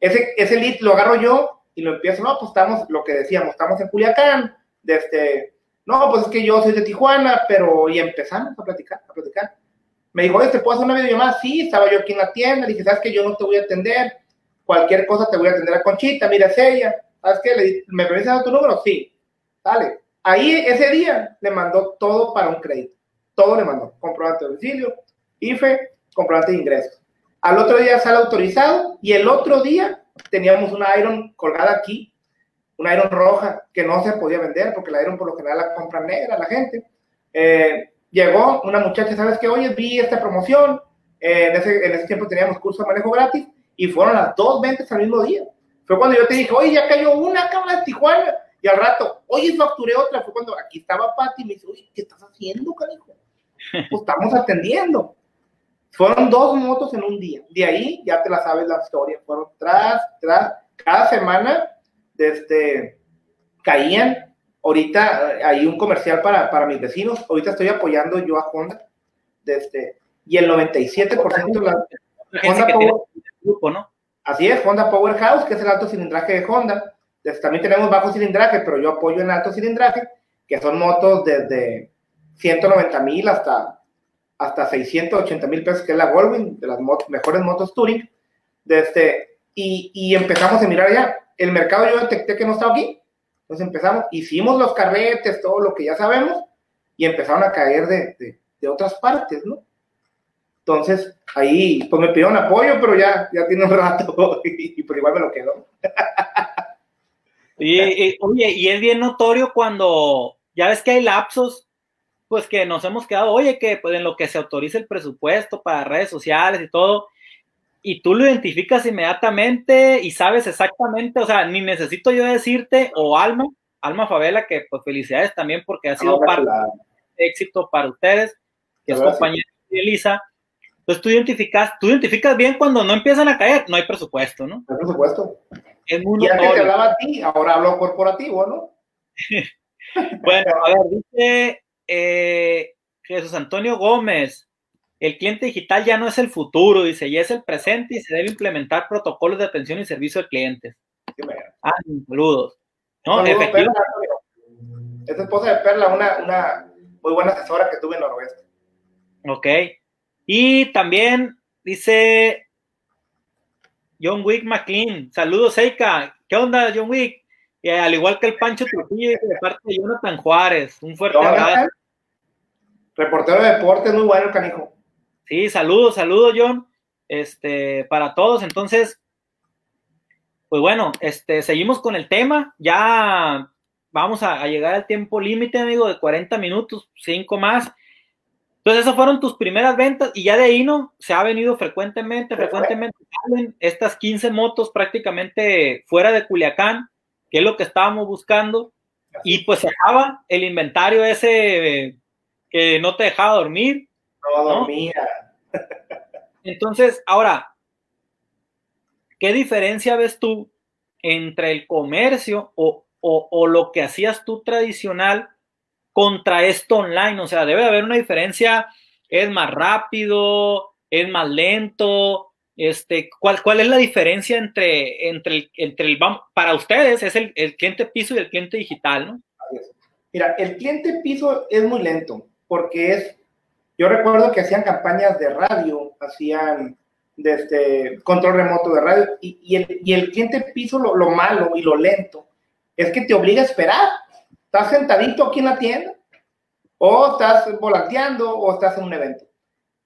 Ese, ese lead lo agarro yo y lo empiezo, no, pues estamos, lo que decíamos, estamos en Culiacán, desde, este, no, pues es que yo soy de Tijuana, pero, y empezamos a platicar, a platicar. Me dijo, oye, ¿te puedo hacer una videollamada? Sí, estaba yo aquí en la tienda, le dije, ¿sabes que yo no te voy a atender? Cualquier cosa te voy a atender a Conchita, mira, es ella. ¿Sabes qué? Le, ¿Me permites tu número? Sí. Dale. Ahí, ese día, le mandó todo para un crédito. Todo le mandó. Comprobante de domicilio, IFE, comprobante de ingresos. Al otro día sale autorizado y el otro día teníamos una Iron colgada aquí, una Iron roja que no se podía vender porque la Iron por lo general la compra negra la gente. Eh, llegó una muchacha, ¿sabes qué? Oye, vi esta promoción, eh, en, ese, en, ese, tiempo teníamos curso de manejo gratis y fueron las dos ventas al mismo día. Fue cuando yo te dije, oye, ya cayó una cámara de Tijuana y al rato, oye, facturé otra. Fue cuando aquí estaba Pati y me dice, oye, ¿qué estás haciendo, canijo? Pues estamos atendiendo. Fueron dos motos en un día. De ahí ya te la sabes la historia. Fueron tras, tras, cada semana, desde, caían. Ahorita eh, hay un comercial para, para mis vecinos. Ahorita estoy apoyando yo a Honda. Desde, y el 97% de la Honda Power, grupo, ¿no? Así es, Honda Powerhouse, que es el alto cilindraje de Honda. También tenemos bajo cilindraje, pero yo apoyo en alto cilindraje, que son motos desde 190 mil hasta hasta 680 mil pesos, que es la Goldwing, de las mejores motos Touring. Desde, este, y, y, empezamos a mirar ya. El mercado yo detecté que no estaba aquí. Entonces empezamos, hicimos los carretes, todo lo que ya sabemos, y empezaron a caer de, de, otras partes, ¿no? Entonces, ahí, pues me pidieron apoyo, pero ya, ya tiene un rato, y, por igual me lo quedo. y, y, oye, y es bien notorio cuando, ya ves que hay lapsos pues que nos hemos quedado, oye, que pues en lo que se autoriza el presupuesto para redes sociales y todo, y tú lo identificas inmediatamente y sabes exactamente, o sea, ni necesito yo decirte, o Alma, Alma Favela, que pues felicidades también porque ha sido parte de éxito para ustedes, que es compañera de Elisa. Entonces tú identificas, tú identificas bien cuando no empiezan a caer, no hay presupuesto, ¿no? No hay presupuesto. Es muy y antes te hablaba a ti, ahora hablo corporativo, ¿no? bueno, a ver, dice eh, Jesús Antonio Gómez, el cliente digital ya no es el futuro, dice, ya es el presente y se debe implementar protocolos de atención y servicio al cliente. Ah, saludos. No, efectivamente. Es esposa de Perla, una, una muy buena asesora que tuve en Noroeste. Ok. Y también dice John Wick McLean. Saludos, Eika. ¿Qué onda, John Wick? al igual que el Pancho Trujillo, de parte de Jonathan Juárez. Un fuerte abrazo. Reportero de deportes, muy bueno el canijo. Sí, saludos, saludos, John. Este, para todos. Entonces, pues bueno, este, seguimos con el tema. Ya vamos a, a llegar al tiempo límite, amigo, de 40 minutos, 5 más. Entonces, esas fueron tus primeras ventas y ya de ahí no se ha venido frecuentemente, frecuentemente salen estas 15 motos prácticamente fuera de Culiacán que es lo que estábamos buscando, y pues se acaba el inventario ese que no te dejaba dormir. No, dormía. Entonces, ahora, ¿qué diferencia ves tú entre el comercio o, o, o, lo que hacías tú tradicional contra esto online? O sea, debe haber una diferencia, es más rápido, es más lento, este, ¿cuál, ¿Cuál es la diferencia entre, entre, el, entre el, para ustedes, es el, el cliente piso y el cliente digital, ¿no? Mira, el cliente piso es muy lento, porque es, yo recuerdo que hacían campañas de radio, hacían desde este, control remoto de radio, y, el, y el, cliente piso, lo, lo, malo y lo lento, es que te obliga a esperar. Estás sentadito aquí en la tienda, o estás volanteando, o estás en un evento.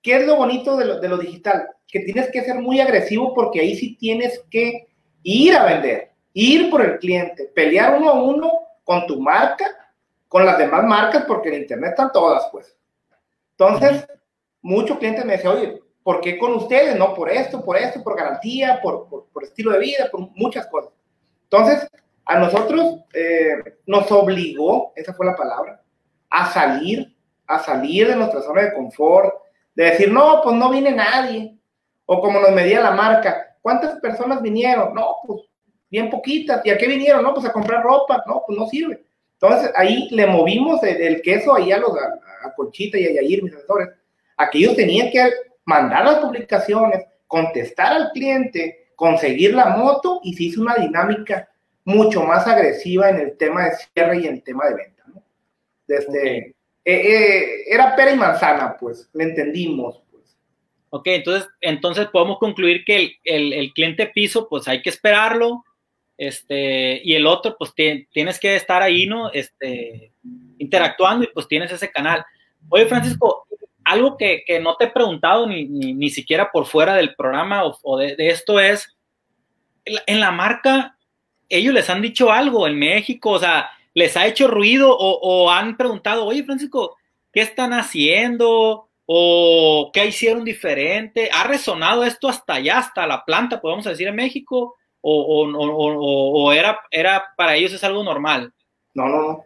¿Qué es lo bonito de lo, de lo digital? que tienes que ser muy agresivo porque ahí sí tienes que ir a vender, ir por el cliente, pelear uno a uno con tu marca, con las demás marcas, porque en Internet están todas, pues. Entonces, muchos clientes me dicen, oye, ¿por qué con ustedes? No, por esto, por esto, por garantía, por, por, estilo de vida, por muchas cosas. Entonces, a nosotros eh, nos obligó, esa fue la palabra, a salir, a salir de nuestra zona de confort, de decir, no, pues no viene nadie, o como nos medía la marca, ¿cuántas personas vinieron? No, pues bien poquitas. ¿Y a qué vinieron? No, pues a comprar ropa. No, pues no sirve. Entonces ahí le movimos el, queso ahí a, los, a, Conchita y a Yair, mis asesores, a que ellos tenían que mandar las publicaciones, contestar al cliente, conseguir la moto y se hizo una dinámica mucho más agresiva en el tema de cierre y en el tema de venta. ¿no? Desde, eh, eh, era pera y manzana, pues, le entendimos. Pues. Ok, entonces, entonces podemos concluir que el, el, cliente piso, pues hay que esperarlo, este, y el otro, pues tienes que estar ahí, ¿no? Este, interactuando y pues tienes ese canal. Oye, Francisco, algo que, que no te he preguntado ni, ni, ni, siquiera por fuera del programa o, de, de, esto es, en la marca, ellos les han dicho algo en México, o sea, les ha hecho ruido o, o, han preguntado, oye Francisco, ¿qué están haciendo? ¿O qué hicieron diferente? ¿Ha resonado esto hasta allá, hasta la planta, podemos decir, en México? ¿O, o, o era, era para ellos es algo normal? No, no, no.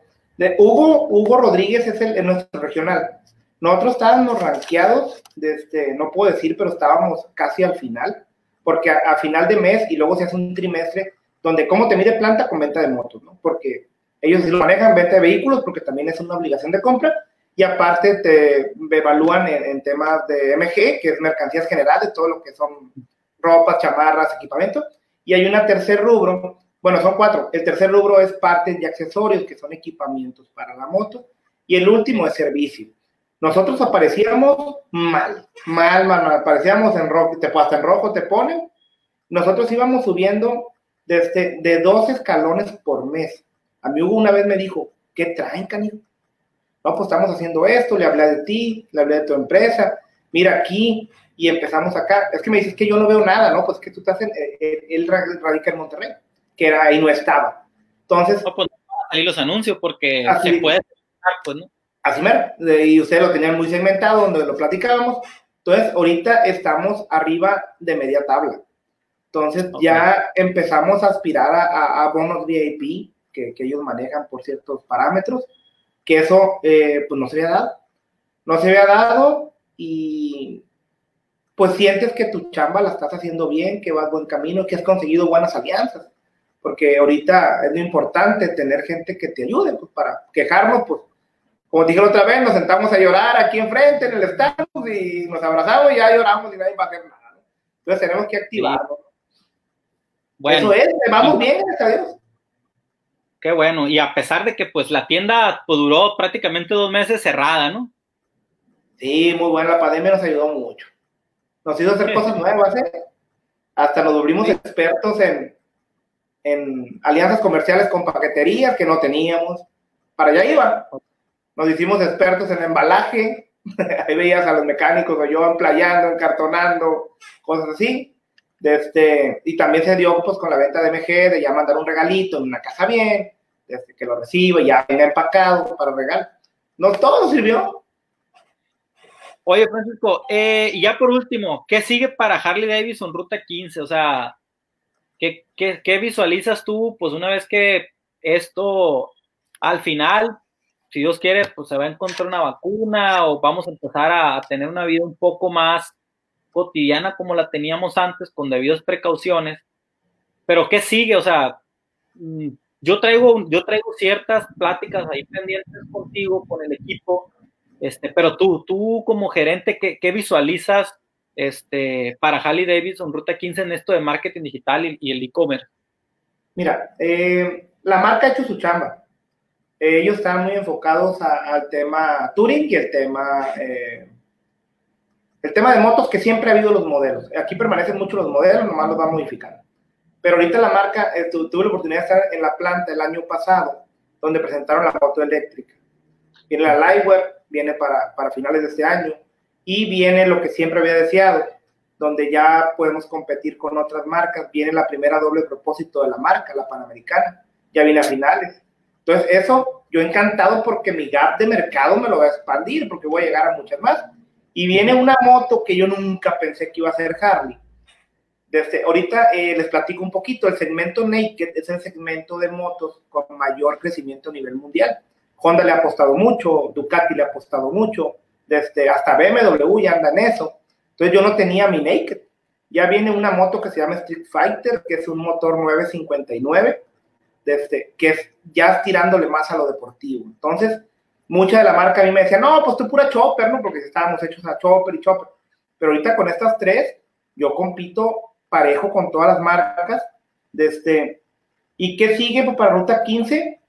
Hugo, Hugo Rodríguez es el, nuestro regional. Nosotros estábamos rankeados, desde, no puedo decir, pero estábamos casi al final, porque a, final de mes y luego se hace un trimestre donde cómo te mide planta con venta de motos, ¿no? Porque ellos lo manejan venta de vehículos porque también es una obligación de compra y aparte te evalúan en, en, temas de MG, que es mercancías generales, todo lo que son ropas, chamarras, equipamiento. Y hay una tercer rubro, bueno, son cuatro. El tercer rubro es partes y accesorios, que son equipamientos para la moto. Y el último es servicio. Nosotros aparecíamos mal, mal, mal, mal. Aparecíamos en rojo, te, hasta en rojo te ponen. Nosotros íbamos subiendo desde de dos escalones por mes. A mí una vez me dijo, ¿qué traen, canijo? No, pues estamos haciendo esto, le hablé de ti, le hablé de tu empresa, mira aquí, y empezamos acá. Es que me dices que yo no veo nada, ¿no? Pues que tú estás en, eh, él radica en Monterrey, que era ahí no estaba. Entonces... No, pues ahí los anuncios porque así, se puede, pues, ¿no? Así y ustedes lo tenían muy segmentado, donde lo platicábamos. Entonces, ahorita estamos arriba de media tabla. Entonces, okay. ya empezamos a aspirar a, a, a bonos VIP, que, que, ellos manejan por ciertos parámetros, que eso eh, pues no se había dado. No se había dado y pues sientes que tu chamba la estás haciendo bien, que vas buen camino, que has conseguido buenas alianzas. Porque ahorita es lo importante tener gente que te ayude, pues para quejarnos, pues como dije la otra vez, nos sentamos a llorar aquí enfrente en el estadio y nos abrazamos y ya lloramos y nadie va a hacer nada. ¿no? Entonces tenemos que activarlo. Bueno, Eso es, vamos bien, gracias a Dios. Qué bueno. Y a pesar de que pues la tienda pues, duró prácticamente dos meses cerrada, ¿no? Sí, muy buena. La pandemia nos ayudó mucho. Nos hizo hacer cosas nuevas, ¿eh? Hasta nos volvimos expertos en, en alianzas comerciales con paqueterías que no teníamos. Para allá iba. Nos hicimos expertos en embalaje. Ahí veías a los mecánicos o yo emplayando, encartonando, cosas así. Este, y también se dio pues con la venta de MG, de ya mandar un regalito en una casa bien, desde que lo reciba, ya venga empacado para regalar. No todo sirvió. Oye, Francisco, eh, y ya por último, ¿qué sigue para Harley Davidson Ruta 15? O sea, ¿qué, visualizas tú? Pues una vez que esto al final, si Dios quiere, pues se va a encontrar una vacuna o vamos a empezar a, a tener una vida un poco más cotidiana como la teníamos antes, con debidas precauciones. Pero ¿qué sigue? O sea, mm, yo traigo, yo traigo ciertas pláticas ahí pendientes contigo, con el equipo, este, pero tú, tú como gerente, ¿qué, qué visualizas este, para Harley Davidson Ruta 15 en esto de marketing digital y, y el e-commerce? Mira, eh, la marca ha hecho su chamba. Ellos están muy enfocados a, al tema Touring y el tema eh, el tema de motos que siempre ha habido los modelos. Aquí permanecen mucho los modelos, nomás los va modificando. Pero ahorita la marca, eh, tu, tuve la oportunidad de estar en la planta el año pasado, donde presentaron la moto eléctrica. Viene la Lightwear, viene para, para finales de este año, y viene lo que siempre había deseado, donde ya podemos competir con otras marcas. Viene la primera doble propósito de la marca, la Panamericana, ya viene a finales. Entonces, eso yo encantado porque mi gap de mercado me lo va a expandir, porque voy a llegar a muchas más y viene una moto que yo nunca pensé que iba a ser Harley. Desde, ahorita eh, les platico un poquito, el segmento Naked es el segmento de motos con mayor crecimiento a nivel mundial. Honda le ha apostado mucho, Ducati le ha apostado mucho, desde, hasta BMW ya anda en eso. Entonces yo no tenía mi Naked. Ya viene una moto que se llama Street Fighter, que es un motor 959, desde, que es ya tirándole más a lo deportivo. Entonces, mucha de la marca a mí me decía, no, pues tú pura chopper, ¿no? Porque estábamos hechos a chopper y chopper. Pero ahorita con estas tres, yo compito parejo con todas las marcas. Desde, ¿Y qué sigue pues, para Ruta 15?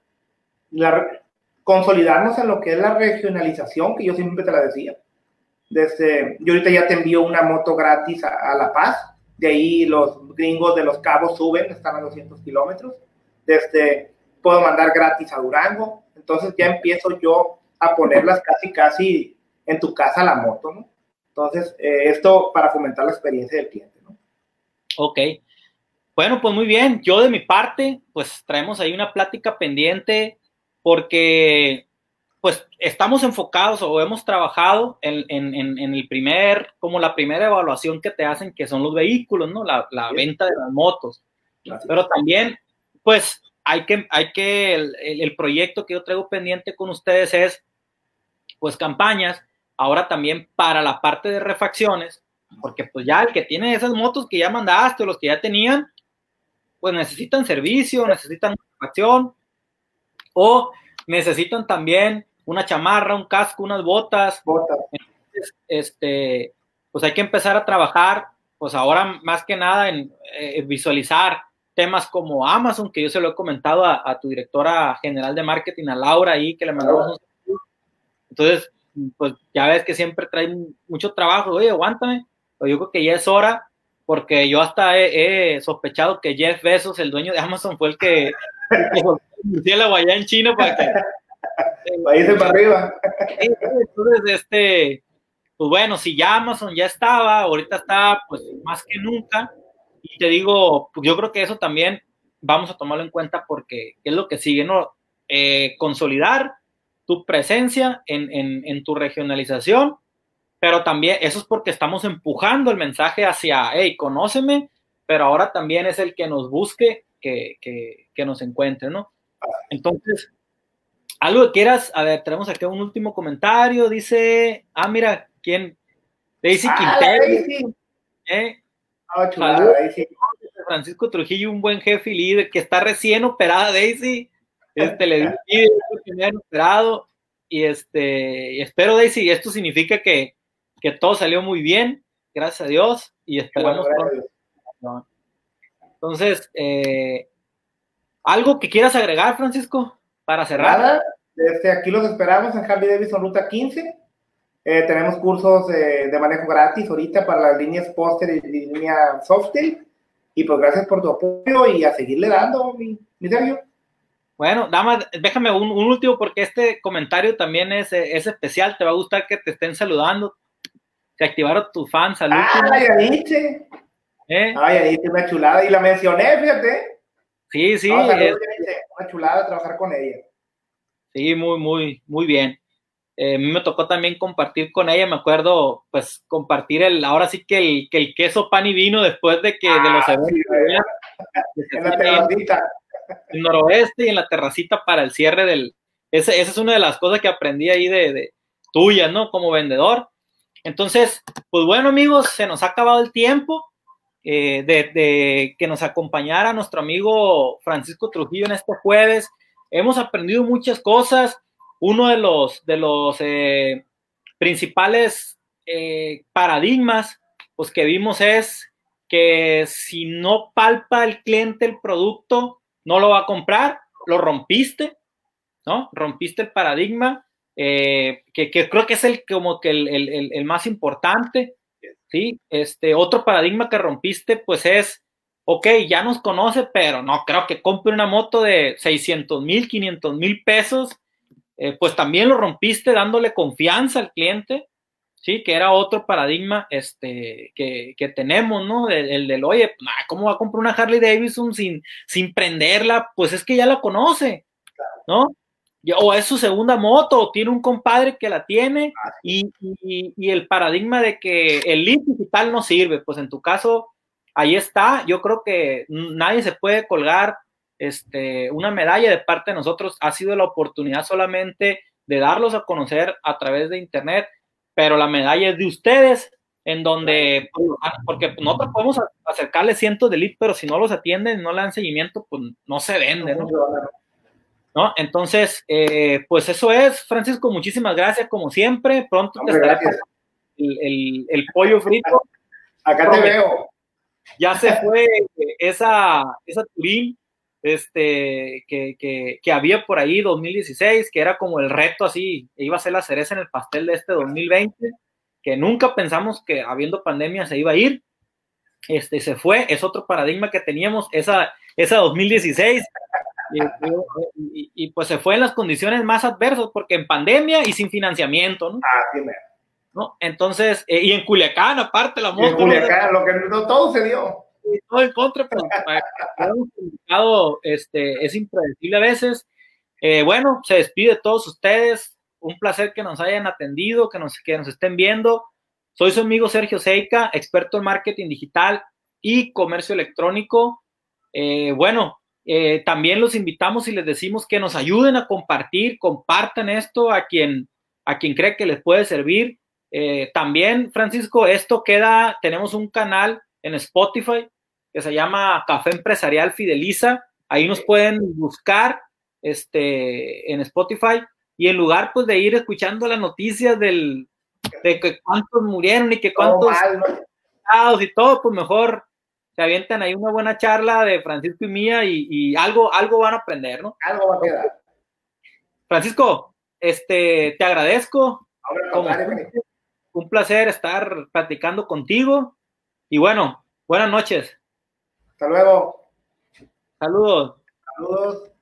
Consolidarnos en lo que es la regionalización, que yo siempre te la decía. Desde, yo ahorita ya te envío una moto gratis a, La Paz, de ahí los gringos de los cabos suben, están a 200 kilómetros. Desde, puedo mandar gratis a Durango, entonces ya empiezo yo a ponerlas casi, casi en tu casa la moto. Entonces, eh, esto para fomentar la experiencia del cliente, ¿no? Ok. Bueno, pues muy bien. Yo de mi parte, pues traemos ahí una plática pendiente porque pues estamos enfocados o hemos trabajado en, el primer, como la primera evaluación que te hacen, que son los vehículos, ¿no? La, venta de las motos. Pero también, pues, hay que, hay que, el, el, proyecto que yo traigo pendiente con ustedes es, pues, campañas, ahora también para la parte de refacciones, porque pues ya el que tiene esas motos que ya mandaste, los que ya tenían, pues necesitan servicio, necesitan acción o necesitan también una chamarra, un casco, unas botas. botas. este, pues hay que empezar a trabajar, pues ahora más que nada en eh, visualizar temas como Amazon, que yo se lo he comentado a, tu directora general de marketing, a Laura, ahí, que le mandamos un... Entonces, pues ya ves que siempre trae mucho trabajo, oye, aguántame, pero yo creo que ya es hora porque yo hasta he, sospechado que Jeff Bezos, el dueño de Amazon, fue el que la allá en China para que... Países para arriba. Entonces, este, pues bueno, si ya Amazon ya estaba, ahorita está pues más que nunca, y te digo, pues yo creo que eso también vamos a tomarlo en cuenta porque es lo que sigue, ¿no? Eh, consolidar tu presencia en, en, en tu regionalización pero también eso es porque estamos empujando el mensaje hacia, hey, conóceme, pero ahora también es el que nos busque, que, que, que nos encuentre, ¿no? Entonces, algo que quieras, a ver, tenemos aquí un último comentario, dice, ah, mira, ¿quién? Daisy ah, Quintero. ¿eh? Ah, Francisco Trujillo, un buen jefe y líder, que está recién operada, Daisy. Este, le di que operado. Y este, espero, Daisy, esto significa que, que todo salió muy bien, gracias a Dios, y esperamos pronto. Entonces, eh, ¿algo que quieras agregar, Francisco, para cerrar? Nada, desde aquí los esperamos en Harley Davidson Ruta 15. Eh, tenemos cursos de manejo gratis ahorita para las líneas Poster y línea Softail. Y pues gracias por tu apoyo y a seguirle dando, mi, mi Sergio. Bueno, dama, déjame un, último porque este comentario también es, es, especial. Te va a gustar que te estén saludando se activaron tus fans al último. Ay, ahí ¿Eh? Ay, ahí una chulada. Y la mencioné, fíjate. Sí, sí. Una chulada trabajar con ella. Sí, muy, muy, muy bien. Eh, a mí me tocó también compartir con ella, me acuerdo, pues compartir el, ahora sí que el, que el queso pan y vino después de que de los ah, eventos. en la terracita. En noroeste y en la terracita para el cierre del. esa es una de las cosas que aprendí ahí de, de tuya, ¿no? Como vendedor entonces, pues bueno amigos, se nos ha acabado el tiempo eh, de, que nos acompañara nuestro amigo Francisco Trujillo en este jueves. Hemos aprendido muchas cosas. Uno de los, de los eh, principales eh, paradigmas pues, que vimos es que si no palpa el cliente el producto, no lo va a comprar, lo rompiste, ¿no? Rompiste el paradigma eh, que, creo que es el como que el, más importante, ¿sí? Este, otro paradigma que rompiste, pues es, ok, ya nos conoce, pero no creo que compre una moto de 600 mil, 500 mil pesos, eh, pues también lo rompiste dándole confianza al cliente, ¿sí? Que era otro paradigma este, que, tenemos, ¿no? El, del, oye, ¿cómo va a comprar una Harley Davidson sin, sin prenderla? Pues es que ya la conoce, ¿no? O es su segunda moto, o tiene un compadre que la tiene, y, el paradigma de que el lead digital no sirve, pues en tu caso, ahí está, yo creo que nadie se puede colgar este, una medalla de parte de nosotros, ha sido la oportunidad solamente de darlos a conocer a través de internet, pero la medalla es de ustedes, en donde, pues, ah, porque nosotros podemos acercarle cientos de leads, pero si no los atienden, no le dan seguimiento, pues no se vende, ¿no? ¿No? Entonces, eh, pues eso es, Francisco, muchísimas gracias como siempre. Pronto te estaré el, el, pollo frito. Acá te veo. Ya se fue esa, esa turín. este, que, que, que, había por ahí 2016, que era como el reto así, iba a ser la cereza en el pastel de este 2020, que nunca pensamos que habiendo pandemia se iba a ir, este, se fue, es otro paradigma que teníamos, esa, esa 2016, y, y, pues se fue en las condiciones más adversas, porque en pandemia y sin financiamiento, ¿no? Ah, sí, ¿no? Entonces, eh, y en Culiacán, aparte, la moto. En Culiacán, lo que no, todo se dio. Todo en contra, pero este, es impredecible a veces. Eh, bueno, se despide todos ustedes. Un placer que nos hayan atendido, que nos, que nos estén viendo. Soy su amigo Sergio Seica, experto en marketing digital y comercio electrónico. Eh, bueno, eh, también los invitamos y les decimos que nos ayuden a compartir, compartan esto a quien, a quien cree que les puede servir. Eh, también, Francisco, esto queda, tenemos un canal en Spotify que se llama Café Empresarial Fideliza. Ahí nos pueden buscar este, en Spotify y en lugar pues de ir escuchando las noticias del, de que cuántos murieron y que cuántos y todo, pues mejor se avientan ahí una buena charla de Francisco y mía y, algo, algo van a aprender, ¿no? Algo va a quedar. Francisco, este, te agradezco. un placer estar platicando contigo. Y bueno, buenas noches. Hasta luego. Saludos. Saludos.